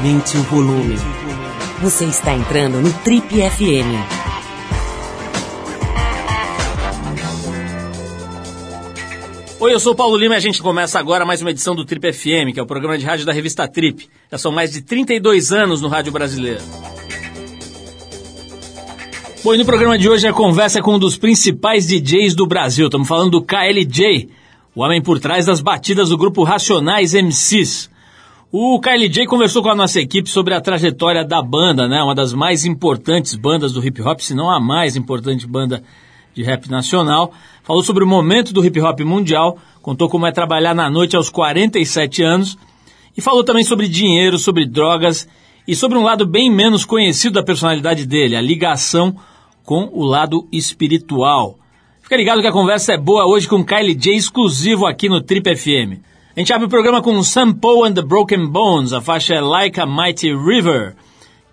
Aumente o volume. Você está entrando no Trip FM. Oi, eu sou o Paulo Lima e a gente começa agora mais uma edição do Trip FM, que é o programa de rádio da revista Trip. Já são mais de 32 anos no rádio brasileiro. Bom, e no programa de hoje a conversa é com um dos principais DJs do Brasil. Estamos falando do KLJ, o homem por trás das batidas do grupo Racionais MCs. O KLJ conversou com a nossa equipe sobre a trajetória da banda, né? Uma das mais importantes bandas do hip hop, se não a mais importante banda de rap nacional. Falou sobre o momento do hip hop mundial, contou como é trabalhar na noite aos 47 anos e falou também sobre dinheiro, sobre drogas e sobre um lado bem menos conhecido da personalidade dele, a ligação com o lado espiritual. Fica ligado que a conversa é boa hoje com KLJ exclusivo aqui no Trip FM. A gente abre o programa com Sam Poe and the Broken Bones, a faixa é Like a Mighty River,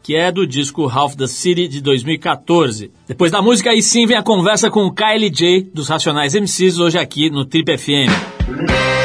que é do disco Half the City de 2014. Depois da música, aí sim vem a conversa com o KLJ dos Racionais MCs, hoje aqui no Trip FM.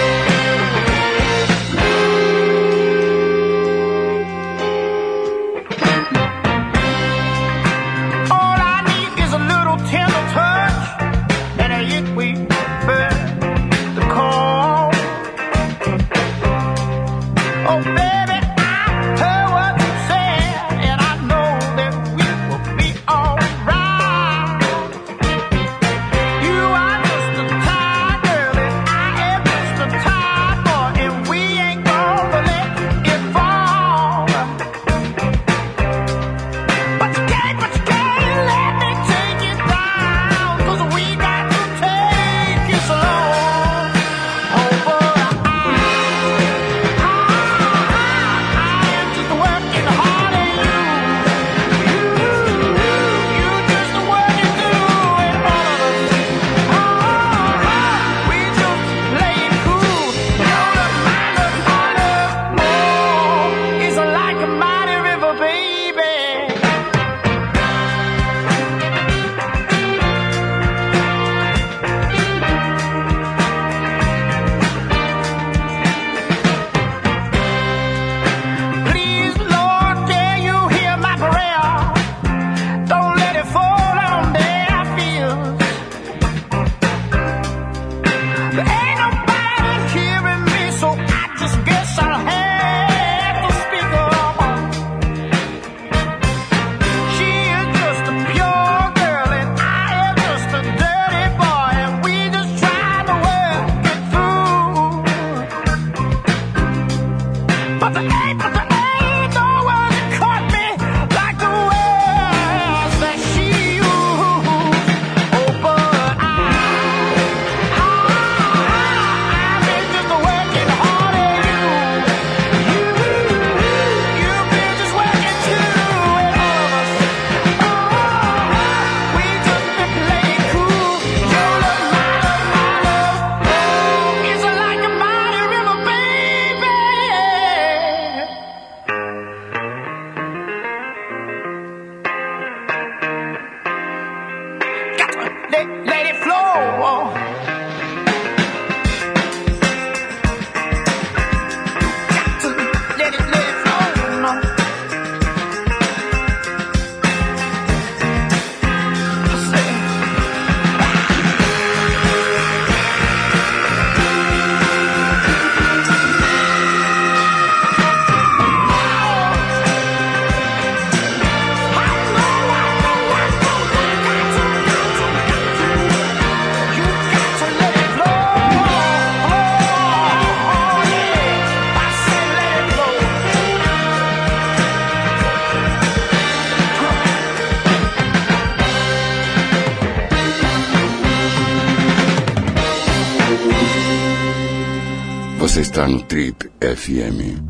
Está no Trip FM.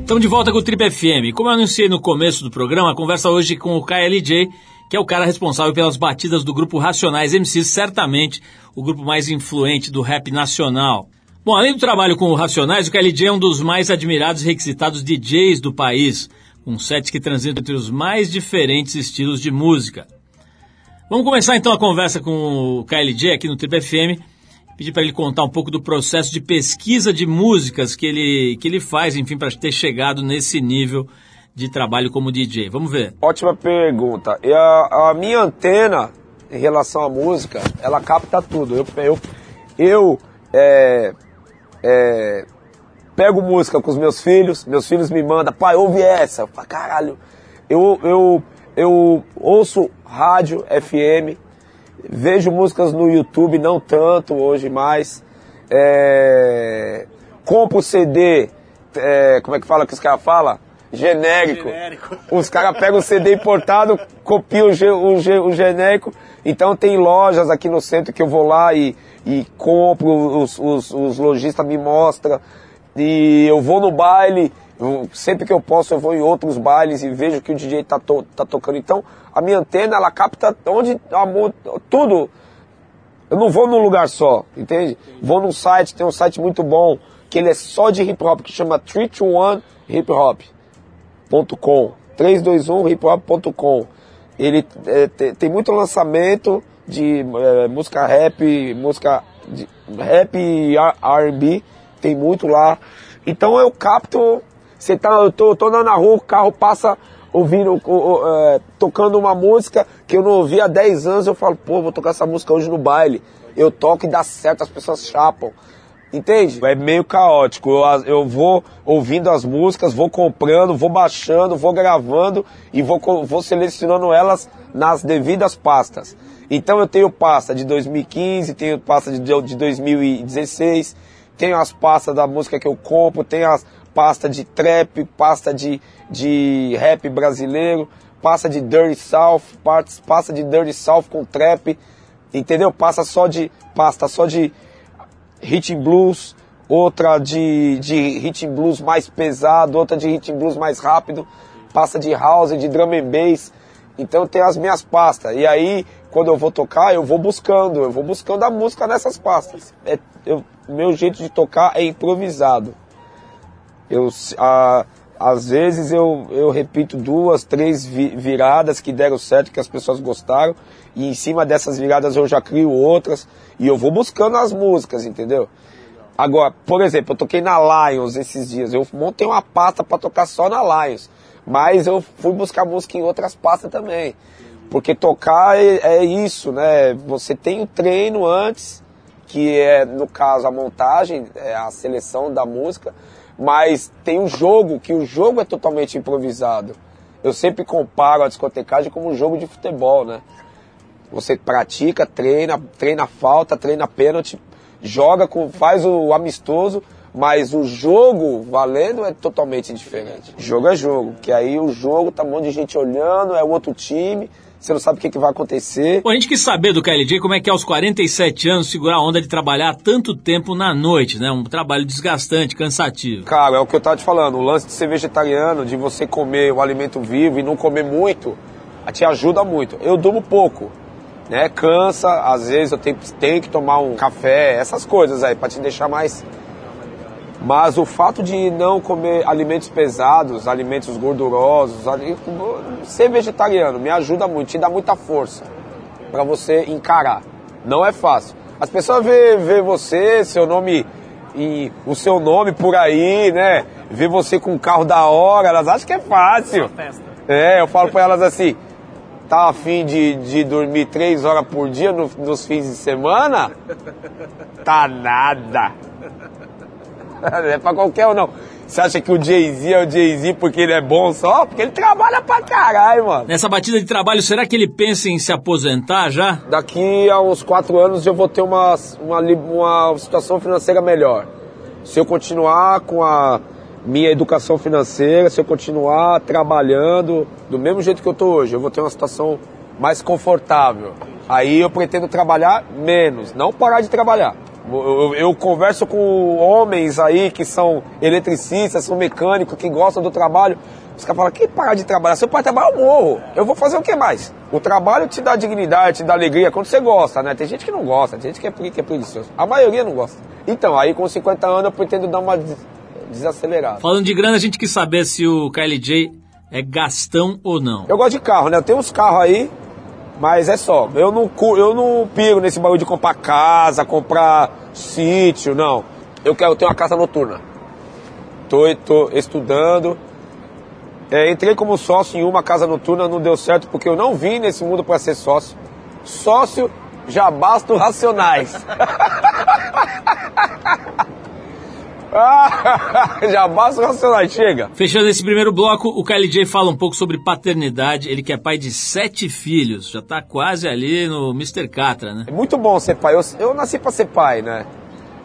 Estamos de volta com o Trip FM. Como eu anunciei no começo do programa, a conversa hoje com o KLJ, que é o cara responsável pelas batidas do grupo Racionais MCs, certamente o grupo mais influente do rap nacional. Bom, além do trabalho com o Racionais, o KLJ é um dos mais admirados e requisitados DJs do país, um set que transita entre os mais diferentes estilos de música. Vamos começar então a conversa com o KLJ aqui no Trip FM. Pedir para ele contar um pouco do processo de pesquisa de músicas que ele, que ele faz, enfim, para ter chegado nesse nível de trabalho como DJ. Vamos ver. Ótima pergunta. E a, a minha antena em relação à música, ela capta tudo. Eu, eu, eu é, é, pego música com os meus filhos, meus filhos me mandam, pai, ouve essa. Eu falo, caralho. Eu, eu, eu ouço rádio FM, vejo músicas no YouTube, não tanto hoje mais. É, compro CD, é, como é que fala que os caras falam? Genérico. genérico. Os caras pegam o CD importado, copiam o, o, o genérico. Então tem lojas aqui no centro que eu vou lá e, e compro, os, os, os lojistas me mostram. E eu vou no baile, eu, sempre que eu posso eu vou em outros bailes e vejo que o DJ tá, to, tá tocando. Então a minha antena ela capta onde a tudo. Eu não vou num lugar só, entende? Vou num site, tem um site muito bom, que ele é só de hip hop, que chama 321hiphop.com. 321hiphop.com. Ele é, tem, tem, muito lançamento de é, música rap, música de, rap e R&B, tem muito lá. Então eu capto, você tá, eu tô, andando na rua, o carro passa ouvindo, é, tocando uma música que eu não ouvi há 10 anos, eu falo, pô, vou tocar essa música hoje no baile. Eu toco e dá certo, as pessoas chapam. Entende? É meio caótico. Eu, eu vou ouvindo as músicas, vou comprando, vou baixando, vou gravando e vou, vou selecionando elas nas devidas pastas. Então eu tenho pasta de 2015, tenho pasta de, de 2016, tenho as pastas da música que eu compro, tenho as pasta de trap, pasta de, de rap brasileiro, pasta de Dirty South, pasta de Dirty South com trap, entendeu? Passa só de pasta só de rhythm blues, outra de, de rhythm blues mais pesado, outra de rhythm blues mais rápido, pasta de house, de drum and bass. Então tem as minhas pastas. E aí, quando eu vou tocar, eu vou buscando, eu vou buscando a música nessas pastas. É, eu, meu jeito de tocar é improvisado. Eu, a, às vezes eu, eu repito duas, três viradas que deram certo, que as pessoas gostaram, e em cima dessas viradas eu já crio outras, e eu vou buscando as músicas, entendeu? Agora, por exemplo, eu toquei na Lions esses dias, eu montei uma pasta para tocar só na Lions, mas eu fui buscar música em outras pastas também, porque tocar é, é isso, né? Você tem o treino antes, que é, no caso, a montagem, é a seleção da música, mas tem o jogo, que o jogo é totalmente improvisado. Eu sempre comparo a discotecagem como um jogo de futebol, né? Você pratica, treina, treina falta, treina pênalti, joga, com, faz o amistoso, mas o jogo valendo é totalmente diferente. Jogo é jogo, que aí o jogo tá um monte de gente olhando, é outro time, você não sabe o que, que vai acontecer. Bom, a gente quis saber do KLJ como é que é aos 47 anos segurar a onda de trabalhar tanto tempo na noite, né? Um trabalho desgastante, cansativo. Cara, é o que eu tava te falando, o lance de ser vegetariano, de você comer o alimento vivo e não comer muito, te ajuda muito. Eu durmo pouco, né? Cansa, às vezes eu tenho, tenho que tomar um café, essas coisas aí, para te deixar mais mas o fato de não comer alimentos pesados, alimentos gordurosos, ser vegetariano me ajuda muito, te dá muita força para você encarar. Não é fácil. As pessoas vê, vê você, seu nome e o seu nome por aí, né? Vê você com um carro da hora, elas acham que é fácil. É, eu falo para elas assim, tá afim de, de dormir três horas por dia no, nos fins de semana? Tá nada. Não é pra qualquer um, não. Você acha que o Jay-Z é o Jay-Z porque ele é bom só? Porque ele trabalha pra caralho, mano. Nessa batida de trabalho, será que ele pensa em se aposentar já? Daqui a uns quatro anos eu vou ter uma, uma, uma situação financeira melhor. Se eu continuar com a minha educação financeira, se eu continuar trabalhando do mesmo jeito que eu tô hoje, eu vou ter uma situação mais confortável. Aí eu pretendo trabalhar menos, não parar de trabalhar. Eu, eu, converso com homens aí que são eletricistas, são mecânicos, que gostam do trabalho. Os caras falam, que parar de trabalhar? Se eu parar de trabalhar, eu morro. Eu vou fazer o que mais? O trabalho te dá dignidade, te dá alegria quando você gosta, né? Tem gente que não gosta, tem gente que é, que é preguiçoso. A maioria não gosta. Então, aí com 50 anos eu pretendo dar uma desacelerada. Falando de grana, a gente quis saber se o KLJ é Gastão ou não? Eu gosto de carro, né? Eu tenho uns carros aí, mas é só. Eu não, eu não piro nesse bagulho de comprar casa, comprar sítio, não. Eu quero ter uma casa noturna. Tô, tô estudando. É, entrei como sócio em uma casa noturna, não deu certo porque eu não vim nesse mundo para ser sócio. Sócio já basta racionais. já basta racionais, chega. Fechando esse primeiro bloco, o KLJ fala um pouco sobre paternidade. Ele que é pai de sete filhos, já tá quase ali no Mr. Catra, né? É muito bom ser pai. Eu, eu nasci para ser pai, né?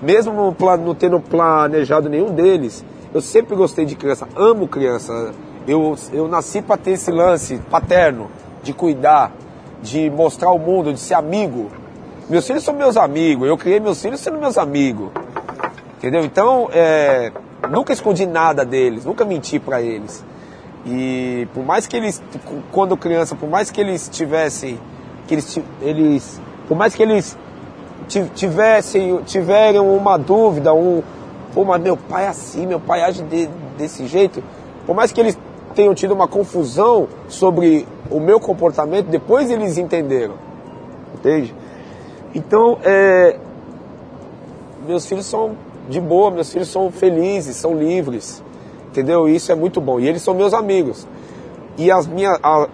Mesmo não, não tendo planejado nenhum deles, eu sempre gostei de criança, amo criança. Eu, eu nasci para ter esse lance paterno, de cuidar, de mostrar o mundo, de ser amigo. Meus filhos são meus amigos, eu criei meus filhos sendo meus amigos. Entendeu? Então, é, nunca escondi nada deles, nunca menti para eles. E por mais que eles, quando criança, por mais que eles tivessem, que eles, eles por mais que eles tivessem, tiverem uma dúvida, um, pô, mas meu pai é assim, meu pai age de, desse jeito, por mais que eles tenham tido uma confusão sobre o meu comportamento, depois eles entenderam. Entende? Então, é, meus filhos são de boa, meus filhos são felizes, são livres. Entendeu? Isso é muito bom. E eles são meus amigos. E as minhas. A,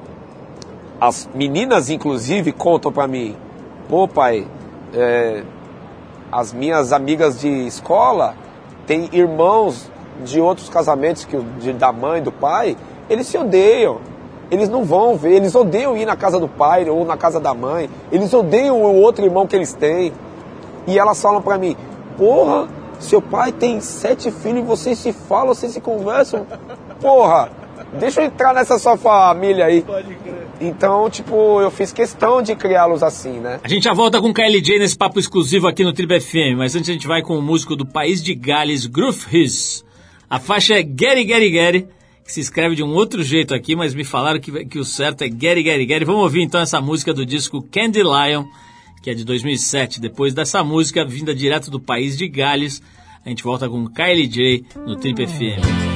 as meninas, inclusive, contam para mim: pô, pai, é, as minhas amigas de escola têm irmãos de outros casamentos que de, da mãe, do pai, eles se odeiam. Eles não vão ver, eles odeiam ir na casa do pai ou na casa da mãe. Eles odeiam o outro irmão que eles têm. E elas falam para mim: "Porra, seu pai tem sete filhos e vocês se falam, vocês se conversam. Porra, deixa eu entrar nessa sua família aí." Pode crer. Então, tipo, eu fiz questão de criá-los assim, né? A gente já volta com o KLJ nesse papo exclusivo aqui no Tribo FM, mas antes a gente vai com o músico do país de Gales, Groove His. A faixa é Getty Getty Getty que se escreve de um outro jeito aqui, mas me falaram que, que o certo é Getty Getty Getty. Vamos ouvir então essa música do disco Candy Lion, que é de 2007. Depois dessa música, vinda direto do país de Gales, a gente volta com Kylie J no Trip FM.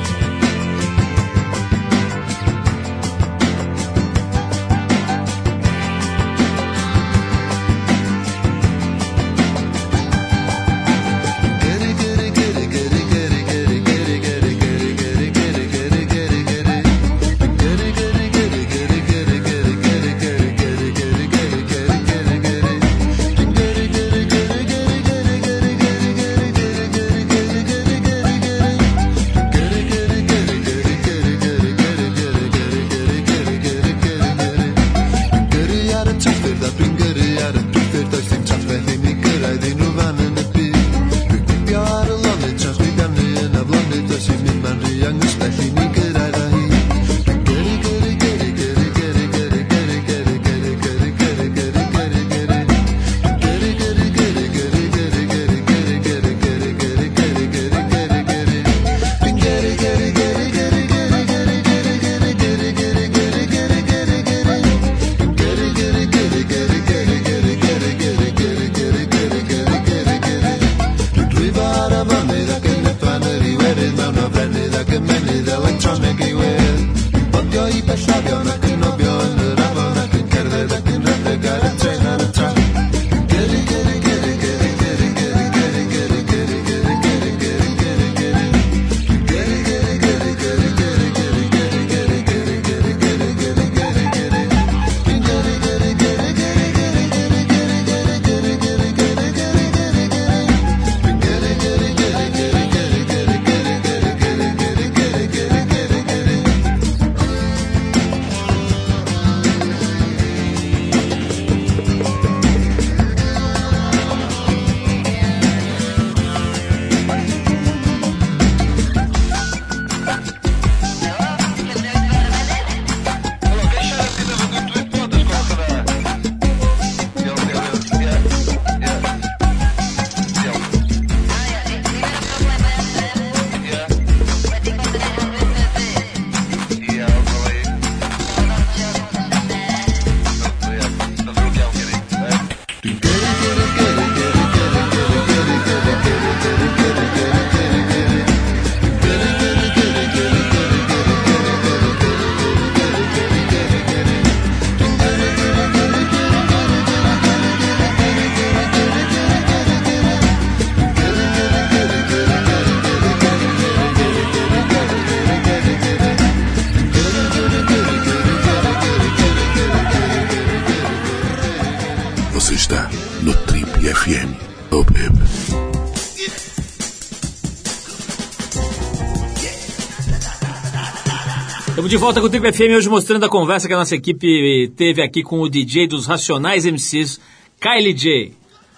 De volta com o Trip FM hoje mostrando a conversa que a nossa equipe teve aqui com o DJ dos Racionais MCs, Kylie J.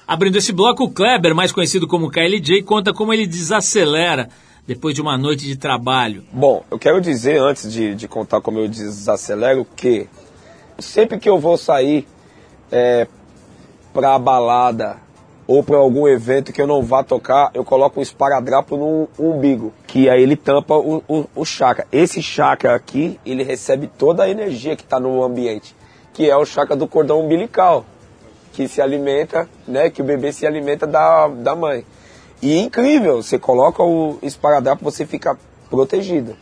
Abrindo esse bloco, o Kleber, mais conhecido como Kylie J, conta como ele desacelera depois de uma noite de trabalho. Bom, eu quero dizer antes de, de contar como eu desacelero que sempre que eu vou sair é, pra balada ou para algum evento que eu não vá tocar, eu coloco um esparadrapo no umbigo, que aí ele tampa o, o, o chakra. Esse chakra aqui, ele recebe toda a energia que está no ambiente, que é o chakra do cordão umbilical, que se alimenta, né, que o bebê se alimenta da, da mãe. E é incrível, você coloca o esparadrapo, você fica protegido.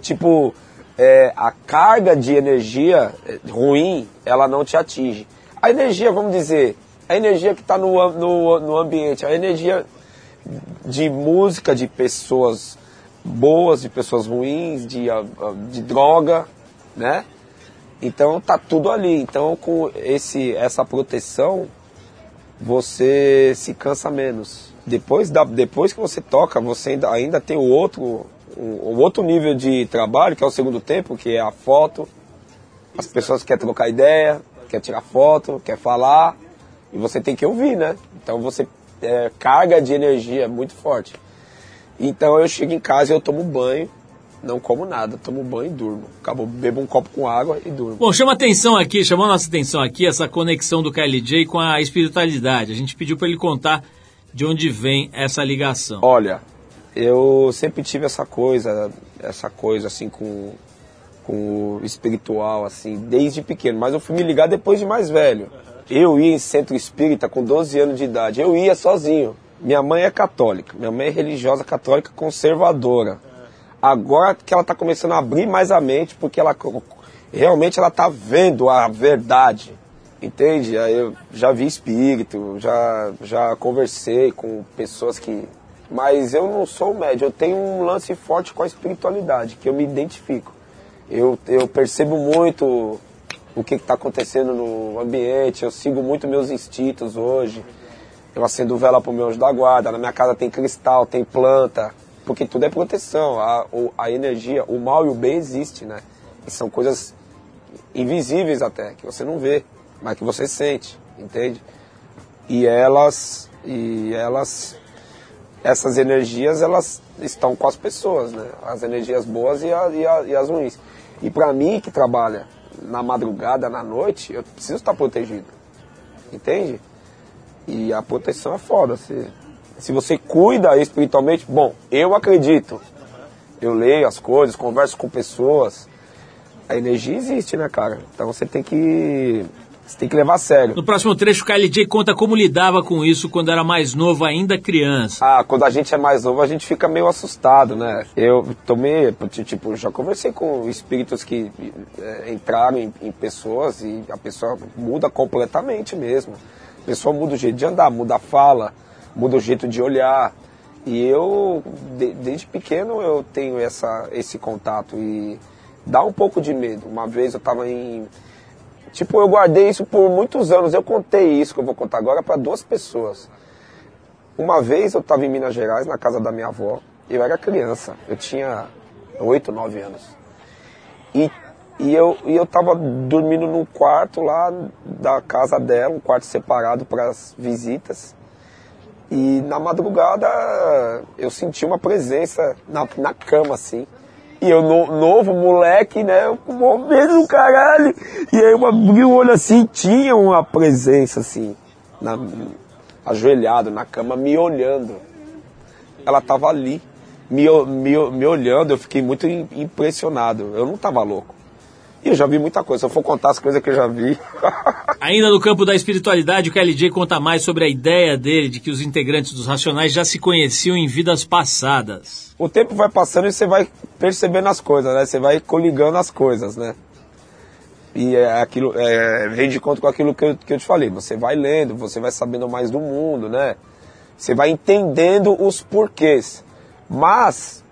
Tipo, é, a carga de energia é, ruim, ela não te atinge. A energia, vamos dizer, a energia que está no, no, no ambiente, a energia de música de pessoas boas, de pessoas ruins, de, ah, ah, de droga, né? Então tá tudo ali. Então com esse, essa proteção você se cansa menos. Depois, da, depois que você toca, você ainda, ainda tem o outro, o, o outro nível de trabalho, que é o segundo tempo, que é a foto. As pessoas querem trocar ideia, quer tirar foto, quer falar. E você tem que ouvir, né? Então você é, carga de energia muito forte. Então eu chego em casa e eu tomo banho, não como nada, tomo banho e durmo. Acabo, bebo um copo com água e durmo. Bom, chama atenção aqui, chamou nossa atenção aqui essa conexão do KLJ com a espiritualidade. A gente pediu para ele contar de onde vem essa ligação. Olha, eu sempre tive essa coisa, essa coisa assim com, com o espiritual, assim, desde pequeno. Mas eu fui me ligar depois de mais velho. Eu ia em centro espírita com 12 anos de idade. Eu ia sozinho. Minha mãe é católica. Minha mãe é religiosa católica conservadora. Agora que ela está começando a abrir mais a mente, porque ela realmente ela está vendo a verdade. Entende? Eu já vi espírito, já, já conversei com pessoas que. Mas eu não sou médio, eu tenho um lance forte com a espiritualidade, que eu me identifico. Eu, eu percebo muito o que está acontecendo no ambiente, eu sigo muito meus instintos hoje. Eu acendo vela para o meu anjo da guarda, na minha casa tem cristal, tem planta, porque tudo é proteção. A, a energia, o mal e o bem existem, né? E são coisas invisíveis até, que você não vê, mas que você sente, entende? E elas, e elas, essas energias, elas estão com as pessoas, né? As energias boas e, a, e, a, e as ruins. E para mim que trabalha na madrugada, na noite, eu preciso estar protegido. Entende? E a proteção é foda. Se, se você cuida espiritualmente, bom, eu acredito. Eu leio as coisas, converso com pessoas. A energia existe, né, cara? Então você tem que você tem que levar a sério. No próximo trecho, o KLJ conta como lidava com isso quando era mais novo, ainda criança. Ah, quando a gente é mais novo, a gente fica meio assustado, né? Eu tomei, tipo, já conversei com espíritos que é, entraram em, em pessoas e a pessoa muda completamente mesmo. A pessoa muda o jeito de andar, muda a fala, muda o jeito de olhar. E eu, de, desde pequeno, eu tenho essa, esse contato e dá um pouco de medo. Uma vez eu estava em Tipo, eu guardei isso por muitos anos. Eu contei isso que eu vou contar agora para duas pessoas. Uma vez eu estava em Minas Gerais, na casa da minha avó. Eu era criança, eu tinha 8, 9 anos. E, e, eu, e eu tava dormindo num quarto lá da casa dela, um quarto separado para as visitas. E na madrugada eu senti uma presença na, na cama, assim. E eu, no, novo, moleque, né? Com medo do caralho. E aí eu abri o olho assim, tinha uma presença assim, na, ajoelhado na cama, me olhando. Ela tava ali, me, me, me olhando, eu fiquei muito impressionado. Eu não tava louco. E eu já vi muita coisa. Se eu for contar as coisas que eu já vi. Ainda no campo da espiritualidade, o KLJ conta mais sobre a ideia dele de que os integrantes dos Racionais já se conheciam em vidas passadas. O tempo vai passando e você vai percebendo as coisas, né? Você vai coligando as coisas, né? E é aquilo, é, vem de conta com aquilo que eu, que eu te falei. Você vai lendo, você vai sabendo mais do mundo, né? Você vai entendendo os porquês. Mas,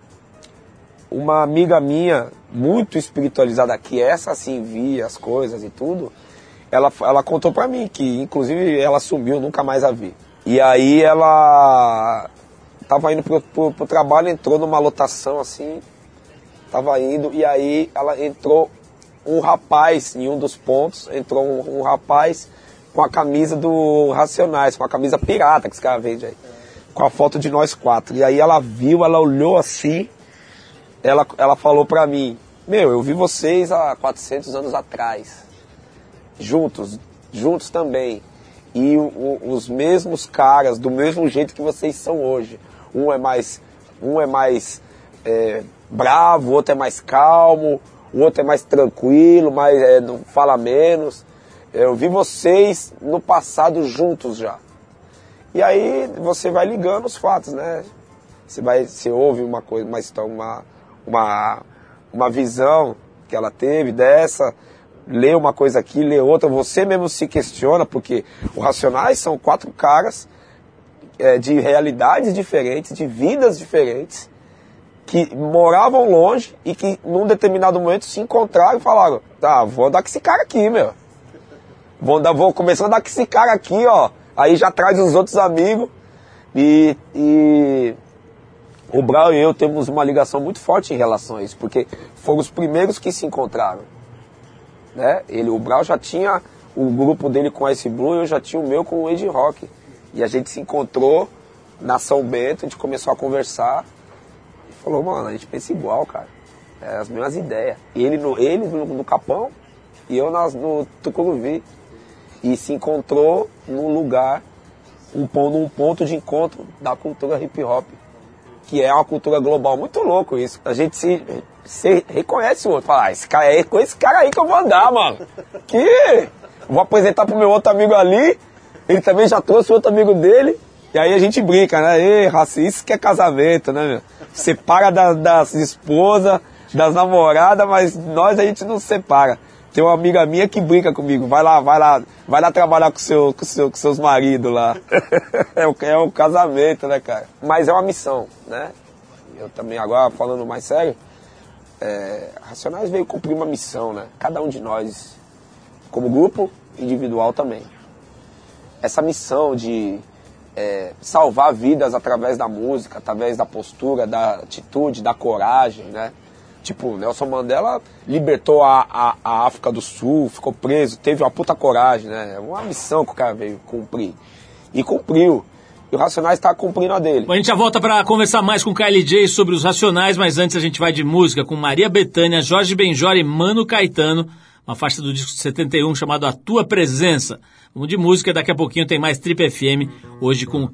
uma amiga minha muito espiritualizada, que essa sim via as coisas e tudo, ela, ela contou pra mim que, inclusive, ela sumiu, nunca mais a vi. E aí ela tava indo pro, pro, pro trabalho, entrou numa lotação assim, tava indo, e aí ela entrou um rapaz em um dos pontos, entrou um, um rapaz com a camisa do Racionais, com a camisa pirata que os caras vendem aí, com a foto de nós quatro. E aí ela viu, ela olhou assim, ela, ela falou pra mim, meu, eu vi vocês há 400 anos atrás, juntos, juntos também. E o, o, os mesmos caras, do mesmo jeito que vocês são hoje. Um é mais, um é mais é, bravo, o outro é mais calmo, o outro é mais tranquilo, mais, é, não fala menos. Eu vi vocês no passado juntos já. E aí você vai ligando os fatos, né? Você vai, você ouve uma coisa, uma uma, uma, uma visão que ela teve dessa, lê uma coisa aqui, lê outra, você mesmo se questiona, porque os Racionais são quatro caras é, de realidades diferentes, de vidas diferentes, que moravam longe e que num determinado momento se encontraram e falaram, tá, vou andar com esse cara aqui, meu. Vou, andar, vou começar a andar com esse cara aqui, ó. Aí já traz os outros amigos. E, e o Brau e eu temos uma ligação muito forte em relação a isso, porque foram os primeiros que se encontraram. Né? Ele, o Brau já tinha o grupo dele com Ice Blue, eu já tinha o meu com o Age Rock. E a gente se encontrou na São Bento, a gente começou a conversar e falou, mano, a gente pensa igual, cara. É as mesmas ideias. Ele no, ele no, no Capão e eu nas, no Tucuruvi. E se encontrou num lugar, um, num ponto de encontro da cultura hip hop. Que é uma cultura global. Muito louco isso. A gente se, se reconhece o outro. Fala, ah, esse cara é com esse cara aí que eu vou andar, mano. Que vou apresentar pro meu outro amigo ali ele também já trouxe outro amigo dele. E aí a gente brinca, né? Ei, raça, isso que é casamento, né, meu? Separa da, das esposas, das namoradas, mas nós a gente não separa. Tem uma amiga minha que brinca comigo. Vai lá, vai lá, vai lá trabalhar com, seu, com, seu, com seus maridos lá. é, o, é o casamento, né, cara? Mas é uma missão, né? Eu também, agora falando mais sério, é, Racionais veio cumprir uma missão, né? Cada um de nós, como grupo, individual também essa missão de é, salvar vidas através da música, através da postura, da atitude, da coragem, né? Tipo, Nelson Mandela libertou a, a, a, África do Sul, ficou preso, teve uma puta coragem, né? É uma missão que o cara veio cumprir. E cumpriu. E o Racionais está cumprindo a dele. Bom, a gente já volta para conversar mais com Kylie J sobre os Racionais, mas antes a gente vai de música com Maria Bethânia, Jorge Benjor e Mano Caetano uma faixa do disco 71 chamado A Tua Presença. Vamos de música, daqui a pouquinho tem mais Trip FM, hoje com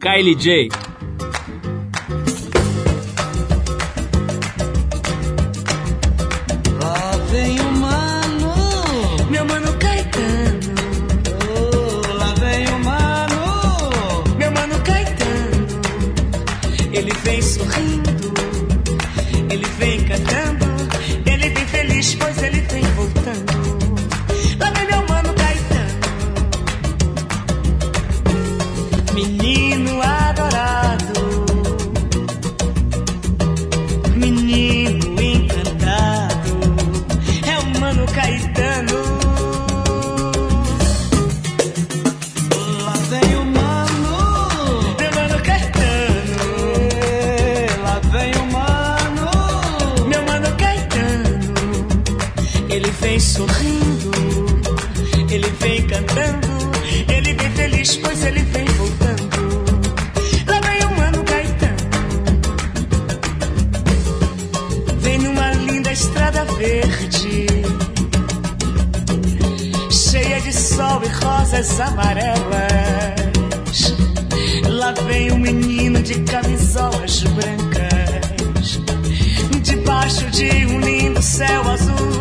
Kylie J. rosas amarelas. Lá vem um menino de camisolas brancas, debaixo de um lindo céu azul,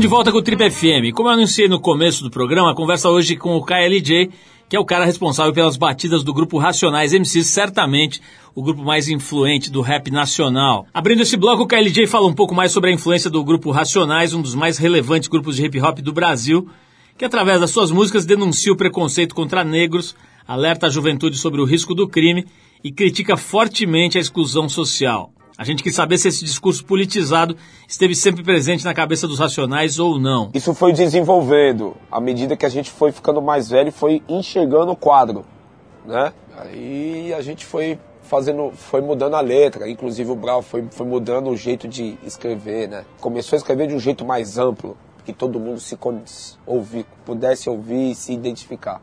Estamos de volta com o Trip FM. Como eu anunciei no começo do programa, a conversa hoje com o KLJ, que é o cara responsável pelas batidas do grupo Racionais MCs, certamente o grupo mais influente do rap nacional. Abrindo esse bloco, o KLJ fala um pouco mais sobre a influência do grupo Racionais, um dos mais relevantes grupos de hip hop do Brasil, que através das suas músicas denuncia o preconceito contra negros, alerta a juventude sobre o risco do crime e critica fortemente a exclusão social. A gente quis saber se esse discurso politizado esteve sempre presente na cabeça dos racionais ou não. Isso foi desenvolvendo à medida que a gente foi ficando mais velho, foi enxergando o quadro, né? Aí a gente foi fazendo, foi mudando a letra, inclusive o Brau foi, foi mudando o jeito de escrever, né? Começou a escrever de um jeito mais amplo, que todo mundo se ouvir, pudesse ouvir e se identificar.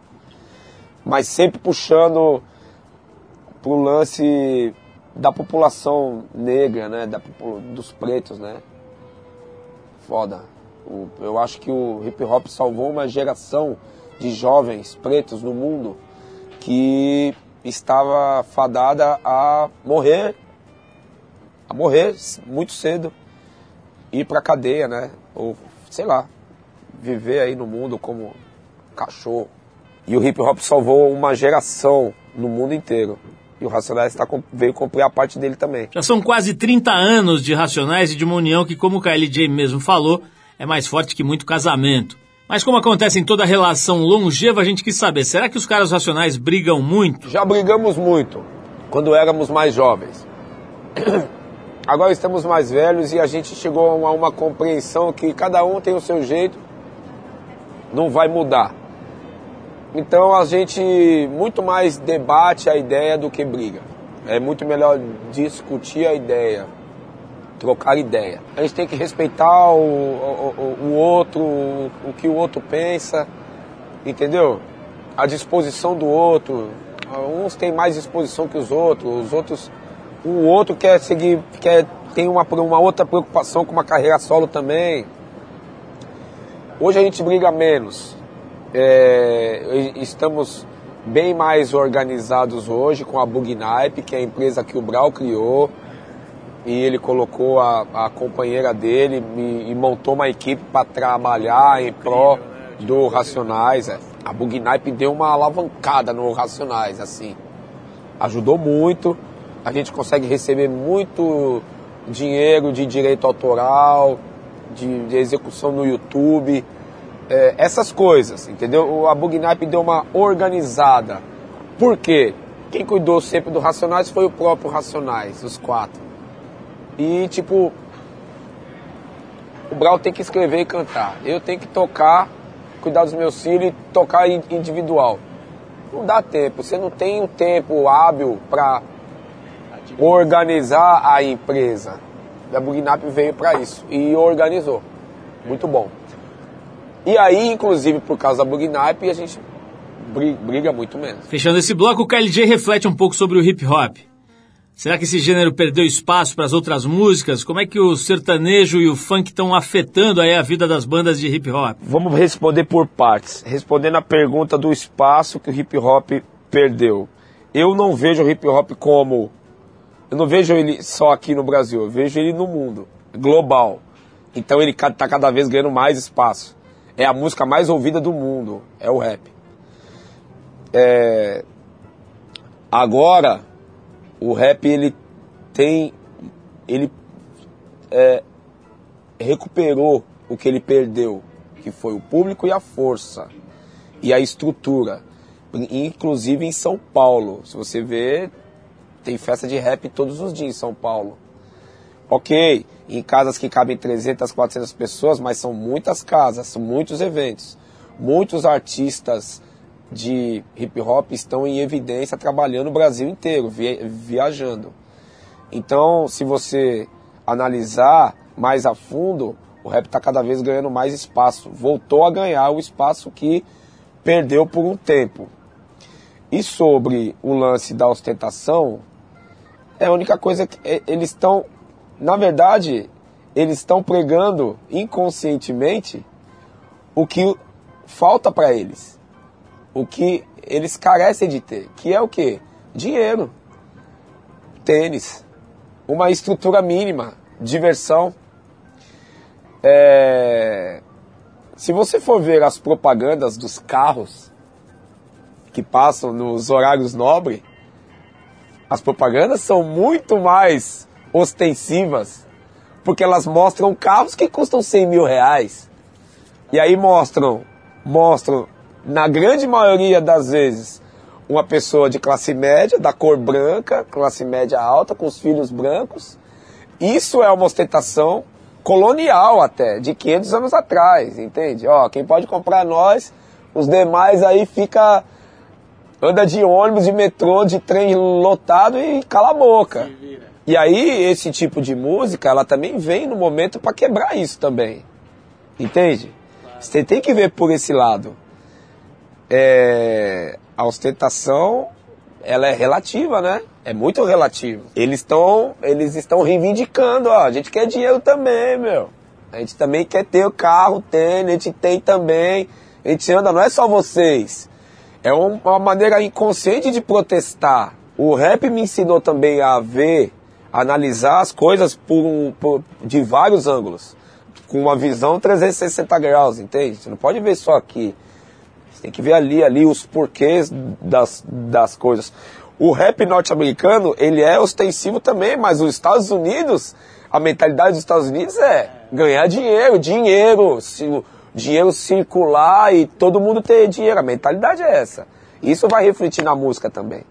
Mas sempre puxando pro lance da população negra, né? Da, dos pretos, né? Foda. O, eu acho que o hip hop salvou uma geração de jovens pretos no mundo que estava fadada a morrer, a morrer muito cedo, ir pra cadeia, né? Ou, sei lá, viver aí no mundo como cachorro. E o hip hop salvou uma geração no mundo inteiro. E o Racionais tá, veio cumprir a parte dele também. Já são quase 30 anos de Racionais e de uma união que, como o KLJ mesmo falou, é mais forte que muito casamento. Mas como acontece em toda relação longeva, a gente quis saber, será que os caras racionais brigam muito? Já brigamos muito, quando éramos mais jovens. Agora estamos mais velhos e a gente chegou a uma, uma compreensão que cada um tem o seu jeito, não vai mudar. Então a gente muito mais debate a ideia do que briga. É muito melhor discutir a ideia, trocar ideia. A gente tem que respeitar o, o, o outro, o que o outro pensa, entendeu? A disposição do outro. Uns têm mais disposição que os outros, os outros. O outro quer seguir, quer tem uma, uma outra preocupação com uma carreira solo também. Hoje a gente briga menos, é, estamos bem mais organizados hoje com a Bugnipe, que é a empresa que o Brau criou. E ele colocou a, a companheira dele e, e montou uma equipe para trabalhar em pró do Racionais. É. A Bugnipe deu uma alavancada no Racionais, assim. Ajudou muito. A gente consegue receber muito dinheiro de direito autoral, de, de execução no YouTube é, essas coisas, entendeu? A Bugnipe deu uma organizada. Por quê? Quem cuidou sempre do Racionais foi o próprio Racionais, os quatro. E, tipo, o Brau tem que escrever e cantar. Eu tenho que tocar, cuidar dos meus filhos e tocar individual. Não dá tempo, você não tem um tempo hábil para organizar a empresa. A Bugnap veio para isso e organizou. Muito bom. E aí, inclusive, por causa da Bugnipe, a gente briga muito menos. Fechando esse bloco, o KLJ reflete um pouco sobre o hip hop. Será que esse gênero perdeu espaço para as outras músicas? Como é que o sertanejo e o funk estão afetando aí a vida das bandas de hip hop? Vamos responder por partes. Respondendo a pergunta do espaço que o hip hop perdeu. Eu não vejo o hip hop como. Eu não vejo ele só aqui no Brasil, eu vejo ele no mundo, global. Então ele está cada vez ganhando mais espaço é a música mais ouvida do mundo, é o rap. É... Agora, o rap ele tem, ele é, recuperou o que ele perdeu, que foi o público e a força e a estrutura, inclusive em São Paulo. Se você vê, tem festa de rap todos os dias em São Paulo. Ok, em casas que cabem 300, 400 pessoas, mas são muitas casas, são muitos eventos. Muitos artistas de hip hop estão em evidência trabalhando o Brasil inteiro, viajando. Então, se você analisar mais a fundo, o rap está cada vez ganhando mais espaço. Voltou a ganhar o espaço que perdeu por um tempo. E sobre o lance da ostentação, é a única coisa que eles estão na verdade, eles estão pregando inconscientemente o que falta para eles, o que eles carecem de ter, que é o que? Dinheiro, tênis, uma estrutura mínima, diversão. É, se você for ver as propagandas dos carros que passam nos horários nobres, as propagandas são muito mais ostensivas, porque elas mostram carros que custam 100 mil reais. E aí mostram, mostram, na grande maioria das vezes, uma pessoa de classe média, da cor branca, classe média alta, com os filhos brancos. Isso é uma ostentação colonial até, de 500 anos atrás, entende? Ó, quem pode comprar nós, os demais aí fica anda de ônibus, de metrô, de trem lotado e cala a boca. E aí esse tipo de música, ela também vem no momento para quebrar isso também. Entende? Você tem que ver por esse lado. É, a ostentação, ela é relativa, né? É muito relativa. Eles estão eles estão reivindicando, ó, a gente quer dinheiro também, meu. A gente também quer ter o carro, tem, a gente tem também. A gente anda, não é só vocês. É uma maneira inconsciente de protestar. O rap me ensinou também a ver, analisar as coisas por, por, de vários ângulos. Com uma visão 360 graus, entende? Você não pode ver só aqui. Você tem que ver ali, ali os porquês das, das coisas. O rap norte-americano, ele é ostensivo também, mas os Estados Unidos, a mentalidade dos Estados Unidos é ganhar dinheiro, dinheiro, dinheiro circular e todo mundo ter dinheiro. A mentalidade é essa. Isso vai refletir na música também.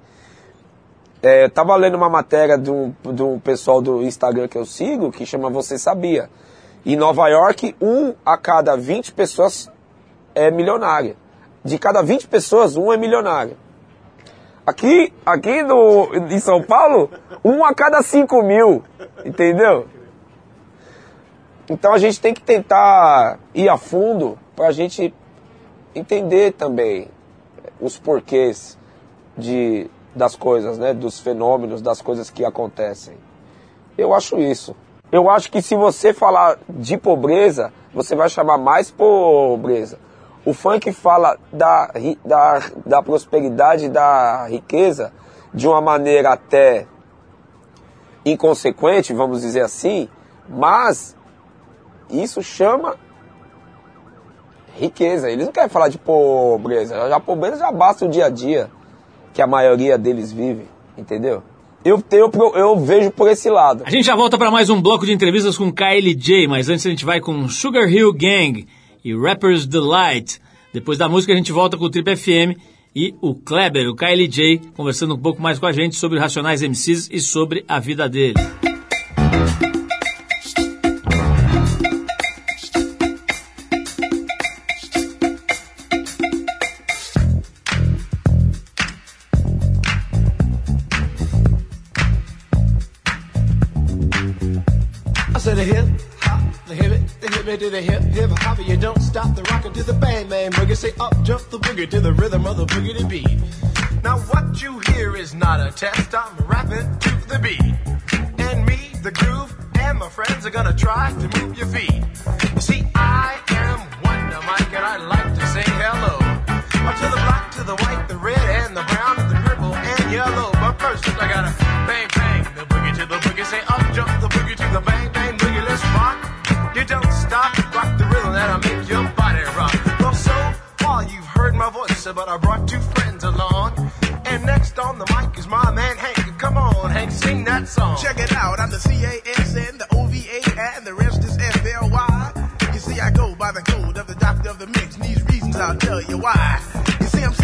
É, eu tava lendo uma matéria de um, de um pessoal do Instagram que eu sigo, que chama Você Sabia. Em Nova York, um a cada 20 pessoas é milionário. De cada 20 pessoas, um é milionário. Aqui, aqui no, em São Paulo, um a cada 5 mil. Entendeu? Então a gente tem que tentar ir a fundo para a gente entender também os porquês de, das coisas, né? Dos fenômenos, das coisas que acontecem. Eu acho isso. Eu acho que se você falar de pobreza, você vai chamar mais pobreza. O funk fala da, da, da prosperidade, da riqueza, de uma maneira até inconsequente, vamos dizer assim, mas isso chama riqueza. Eles não querem falar de pobreza. A pobreza já basta o dia a dia que a maioria deles vive, entendeu? Eu, eu, vejo por esse lado. A gente já volta para mais um bloco de entrevistas com KLJ, mas antes a gente vai com Sugar Hill Gang e Rapper's Delight. Depois da música a gente volta com o Trip FM e o Kleber, o KLJ, conversando um pouco mais com a gente sobre Racionais MCs e sobre a vida dele. Say up jump the boogie to the rhythm of the boogie beat. Now what you hear is not a test, I'm rapping to the beat. And me, the groove, and my friends are gonna try to move your feet. You see, I am Wonder Mike and I like to say hello. Up to the black, to the white, the red, and the brown, and the purple, and yellow. But first I gotta bang bang but I brought two friends along. And next on the mic is my man Hank. Come on, Hank, sing that song. Check it out, I'm the C-A-S-N, the O-V-A, and the rest is F-L-Y. You see, I go by the code of the doctor of the mix, and these reasons I'll tell you why. You see, I'm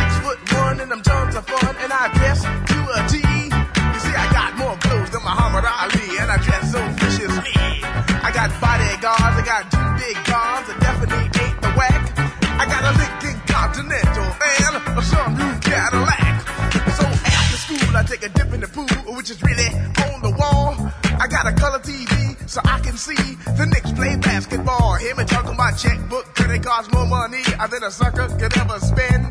which is really on the wall. I got a color TV so I can see the Knicks play basketball. Hear me talking about checkbook, credit cards, more money than a sucker could ever spend.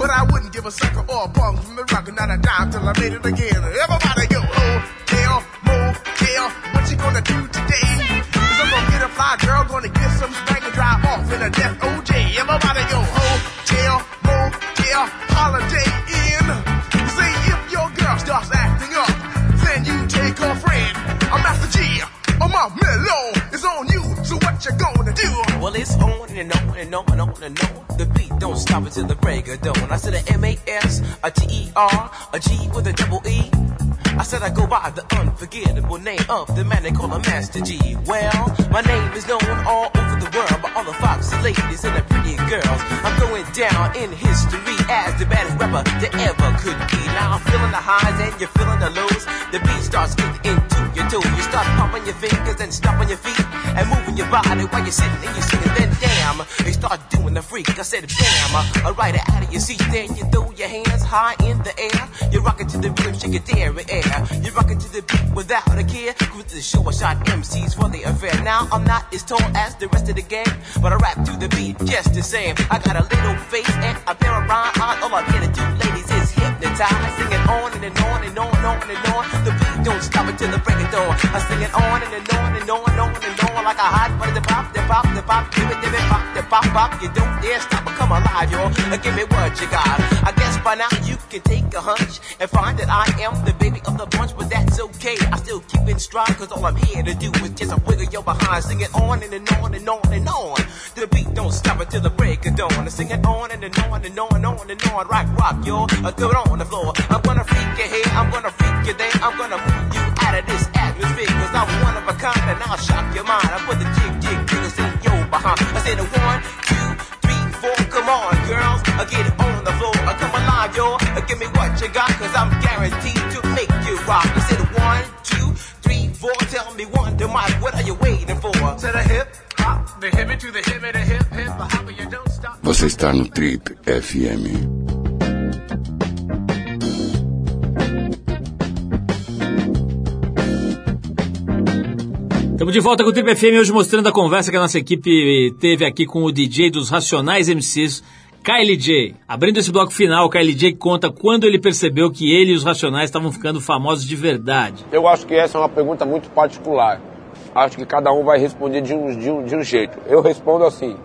But I wouldn't give a sucker or a punk from the rock, and not a dime till I made it again. Everybody go, oh, hotel, motel, what you gonna do today? Cause I'm gonna get a fly girl, gonna get some spank and drive off in a death OJ. Everybody go, oh, hotel, motel, holiday in. On and on and on. The beat don't stop until the break of dawn. I said a M A S, a T E R, a G with a double E. I said I go by the unforgettable name of the man they call a Master G. Well, my name is known all over the world by all the foxy ladies and the pretty girls. I'm going down in history as the baddest rapper that ever could be. Now I'm feeling the highs and you're feeling the lows. The beat starts getting into toes. You start pumping your fingers and stomping your feet and moving your body while you're sitting and you're singing. Then damn, you start doing the freak. I said bam, alright out of your seat. Then you throw your hands high in the air. You rock it to the rhythm, shake it air. You rock it to the beat without a care. To the show, I shot MCs for the affair. Now I'm not as tall as the rest of the gang, but I rap to the beat just the same. I got a little face and a pair of rhyme. All oh, I'm here to do, ladies, on and, on and on and on and on. The beat don't stop until the break of dawn. I sing it on and, and on and on and on and on like a hot butter. The pop, the pop, the pop, give it, give it, pop, the pop, pop. You don't dare stop or come alive, y'all. Give me what you got. I guess by now you can take a hunch and find that I am the baby of the bunch, but that's okay. I still keep in stride, cause all I'm here to do is just a wiggle your behind. Sing it on and, and on and on and on. The beat don't stop until the break of dawn. I sing it on and, and on and on and on and on. Rock, rock, yo. Uh, throw it on the floor. I'm gonna freak you here, I'm gonna freak you there. I'm gonna move you out of this atmosphere, cause I'm one of a kind and I'll shock your mind. I put the jig, jig, jiggles in your behind. I said a one, two, three, four. Come on, girls. I get it on the floor. I come yo. Give me what you got, cause I'm guaranteed to make you rock. I said one, two, three, four. Tell me one, Mike, what are you waiting for? To the hip hop, the hippie to the hippie, the hip hip, the hopper, you don't stop. Você está no Trip FM. Estamos de volta com o Trip FM hoje mostrando a conversa que a nossa equipe teve aqui com o DJ dos Racionais MCs, Kylie J. Abrindo esse bloco final, Kylie J conta quando ele percebeu que ele e os Racionais estavam ficando famosos de verdade. Eu acho que essa é uma pergunta muito particular. Acho que cada um vai responder de um, de um, de um jeito. Eu respondo assim: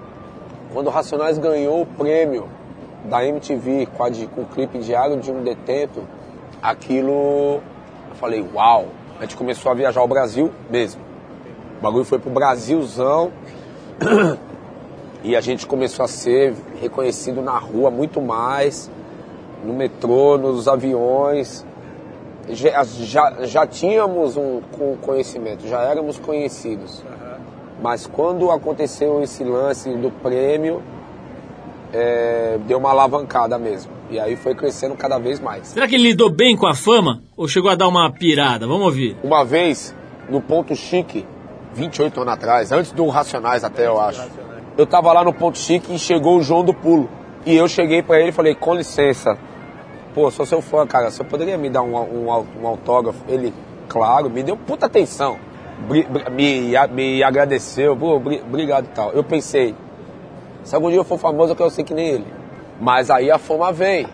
quando o Racionais ganhou o prêmio da MTV com, de- com o clipe Diário de um Detento, aquilo eu falei: uau! A gente começou a viajar ao Brasil mesmo. O bagulho foi pro Brasilzão e a gente começou a ser reconhecido na rua muito mais, no metrô, nos aviões já, já, já tínhamos um co- conhecimento, já éramos conhecidos. Mas quando aconteceu esse lance do prêmio, é, deu uma alavancada mesmo. E aí foi crescendo cada vez mais. Será que ele lidou bem com a fama ou chegou a dar uma pirada? Vamos ouvir. Uma vez, no Ponto Chique, 28 anos atrás, antes do Racionais até, eu acho. Eu tava lá no Ponto Chique e chegou o João do Pulo. E eu cheguei pra ele e falei, com licença, pô, sou seu fã, cara, você poderia me dar um, um, um autógrafo? Ele, claro, me deu puta atenção. Bri- bri- me, me agradeceu, pô, bri- obrigado e tal. Eu pensei, se algum dia eu for famoso, eu quero ser que nem ele. Mas aí a fama vem.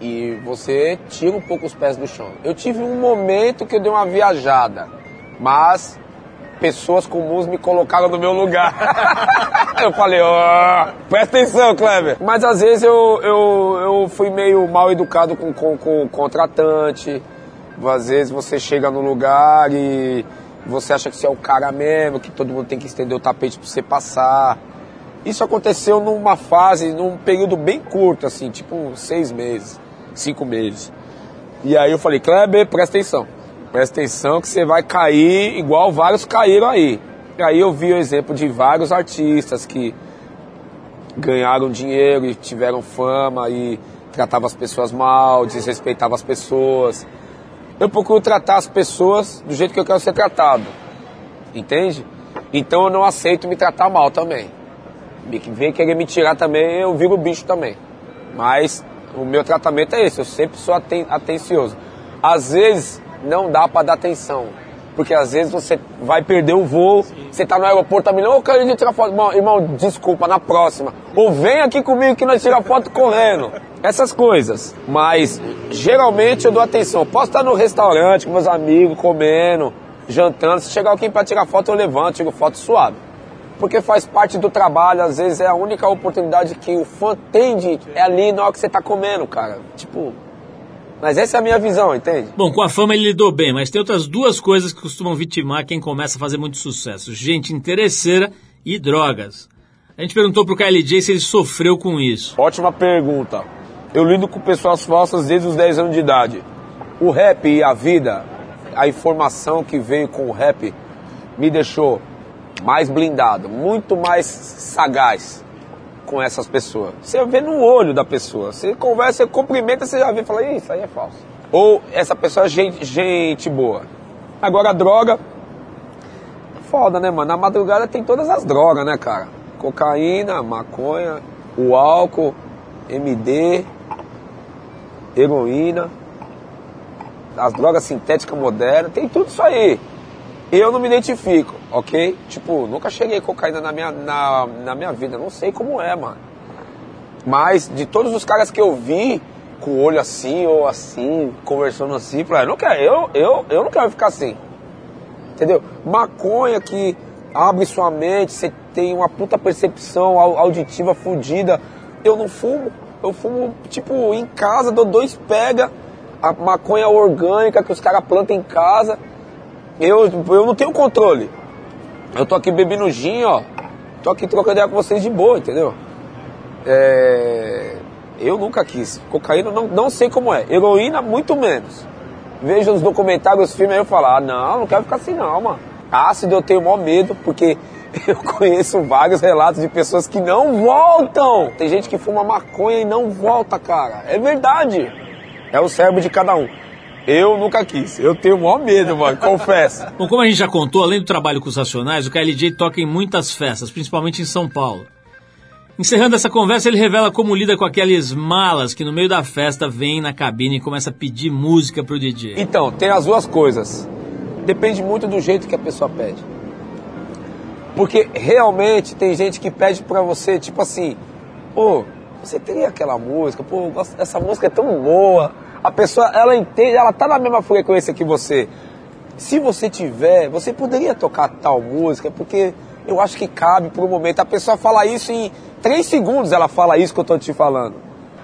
E você tira um pouco os pés do chão. Eu tive um momento que eu dei uma viajada, mas pessoas comuns me colocaram no meu lugar. eu falei, ó, presta atenção, Kleber. Mas às vezes eu, eu, eu fui meio mal educado com, com, com o contratante. Às vezes você chega no lugar e você acha que você é o cara mesmo, que todo mundo tem que estender o tapete pra você passar. Isso aconteceu numa fase, num período bem curto, assim, tipo seis meses, cinco meses. E aí eu falei, Kleber, presta atenção. Presta atenção que você vai cair igual vários caíram aí. E aí eu vi o exemplo de vários artistas que ganharam dinheiro e tiveram fama e tratavam as pessoas mal, desrespeitavam as pessoas. Eu procuro tratar as pessoas do jeito que eu quero ser tratado. Entende? Então eu não aceito me tratar mal também. Vem querer me tirar também, eu viro bicho também. Mas o meu tratamento é esse, eu sempre sou aten atencioso. Às vezes não dá pra dar atenção. Porque às vezes você vai perder o voo, você tá no aeroporto, tá me ô, cara, eu tirar foto. Irmão, desculpa, na próxima. Ou vem aqui comigo que nós tiramos foto correndo. Essas coisas. Mas geralmente eu dou atenção. Posso estar no restaurante com meus amigos, comendo, jantando. Se chegar alguém pra tirar foto, eu levanto, tiro foto suave porque faz parte do trabalho, às vezes é a única oportunidade que o fã tem de é ali na hora que você tá comendo, cara. Tipo, Mas essa é a minha visão, entende? Bom, com a fama ele lidou bem, mas tem outras duas coisas que costumam vitimar quem começa a fazer muito sucesso: gente interesseira e drogas. A gente perguntou pro KLJ se ele sofreu com isso. Ótima pergunta. Eu lido com pessoas falsas desde os 10 anos de idade. O rap e a vida, a informação que veio com o rap, me deixou mais blindado, muito mais sagaz com essas pessoas. Você vê no olho da pessoa, você conversa, você cumprimenta, você já vê e fala, "Ih, isso aí é falso. Ou essa pessoa é gente, gente boa. Agora a droga, foda, né, mano? Na madrugada tem todas as drogas, né, cara? Cocaína, maconha, o álcool, MD, heroína, as drogas sintéticas modernas, tem tudo isso aí. Eu não me identifico, ok? Tipo, nunca cheguei cocaína na minha, na, na minha vida, não sei como é, mano. Mas de todos os caras que eu vi, com o olho assim ou assim, conversando assim, "Ah, não quero, eu, eu, eu não quero ficar assim. Entendeu? Maconha que abre sua mente, você tem uma puta percepção au- auditiva fodida. Eu não fumo, eu fumo, tipo, em casa, dou dois pega, a maconha orgânica que os caras plantam em casa. Eu, eu não tenho controle. Eu tô aqui bebendo gin, ó. Tô aqui trocando ideia com vocês de boa, entendeu? É, Eu nunca quis. Cocaína, não, não sei como é. Heroína, muito menos. Vejo os documentários, os filmes, aí eu falo, ah, não, não quero ficar assim não, mano. Ácido eu tenho maior medo, porque eu conheço vários relatos de pessoas que não voltam. Tem gente que fuma maconha e não volta, cara. É verdade. É o cérebro de cada um. Eu nunca quis. Eu tenho maior medo, mano, confesso. Bom, como a gente já contou, além do trabalho com os Racionais, o KLJ toca em muitas festas, principalmente em São Paulo. Encerrando essa conversa, ele revela como lida com aqueles malas que no meio da festa vêm na cabine e começa a pedir música pro DJ. Então, tem as duas coisas. Depende muito do jeito que a pessoa pede. Porque realmente tem gente que pede pra você, tipo assim, pô, você teria aquela música, pô, essa música é tão boa. A pessoa, ela entende, ela tá na mesma frequência que você. Se você tiver, você poderia tocar tal música, porque eu acho que cabe pro momento. A pessoa fala isso em três segundos, ela fala isso que eu tô te falando.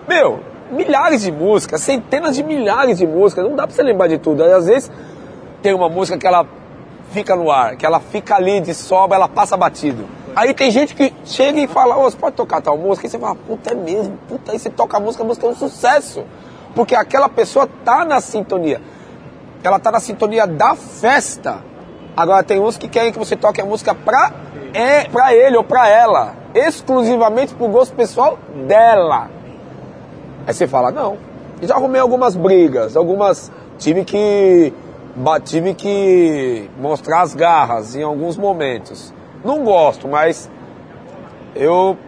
Meu, milhares de músicas, centenas de milhares de músicas, não dá pra você lembrar de tudo. Às vezes tem uma música que ela fica no ar, que ela fica ali de sobra, ela passa batido. Aí tem gente que chega e fala, ô, você pode tocar tal música? E você fala, puta, é mesmo, puta, aí você toca a música, a música é um sucesso. Porque aquela pessoa tá na sintonia. Ela tá na sintonia da festa. Agora tem uns que querem que você toque a música pra, é, pra ele ou pra ela. Exclusivamente pro gosto pessoal dela. Aí você fala, não. Já arrumei algumas brigas, algumas. Tive que. Tive que mostrar as garras em alguns momentos. Não gosto, mas eu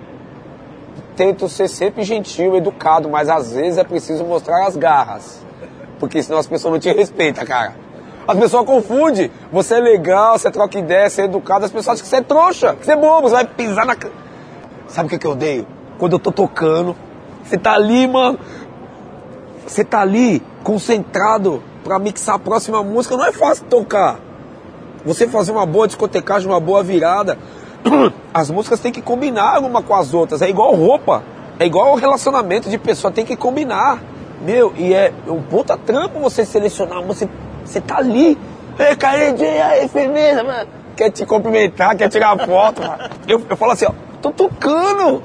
tento ser sempre gentil, educado, mas às vezes é preciso mostrar as garras. Porque senão as pessoas não te respeitam, cara. As pessoas confundem. Você é legal, você troca ideia, você é educado, as pessoas acham que você é trouxa, que você é bobo, você vai pisar na. Sabe o que eu odeio? Quando eu tô tocando, você tá ali, mano. Você tá ali, concentrado pra mixar a próxima música, não é fácil tocar. Você fazer uma boa discotecagem, uma boa virada. As músicas têm que combinar uma com as outras. É igual roupa. É igual relacionamento de pessoa, tem que combinar. Meu, e é um puta trampo você selecionar. Você, você tá ali. Ei, KLJ, aí, firmeza, mano. Quer te cumprimentar, quer tirar foto, mano. Eu, eu falo assim, ó, tô tocando.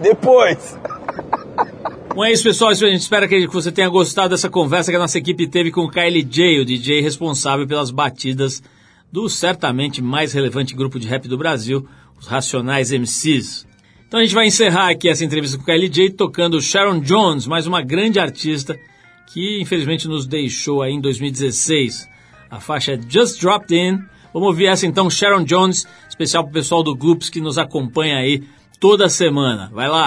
Depois. Bom, é isso, pessoal. A gente espera que você tenha gostado dessa conversa que a nossa equipe teve com o KLJ, o DJ responsável pelas batidas do certamente mais relevante grupo de rap do Brasil, os Racionais MCs. Então a gente vai encerrar aqui essa entrevista com o KLJ tocando Sharon Jones, mais uma grande artista que infelizmente nos deixou aí em 2016. A faixa é Just Dropped In. Vamos ouvir essa então, Sharon Jones, especial pro pessoal do Groups que nos acompanha aí toda semana. Vai lá!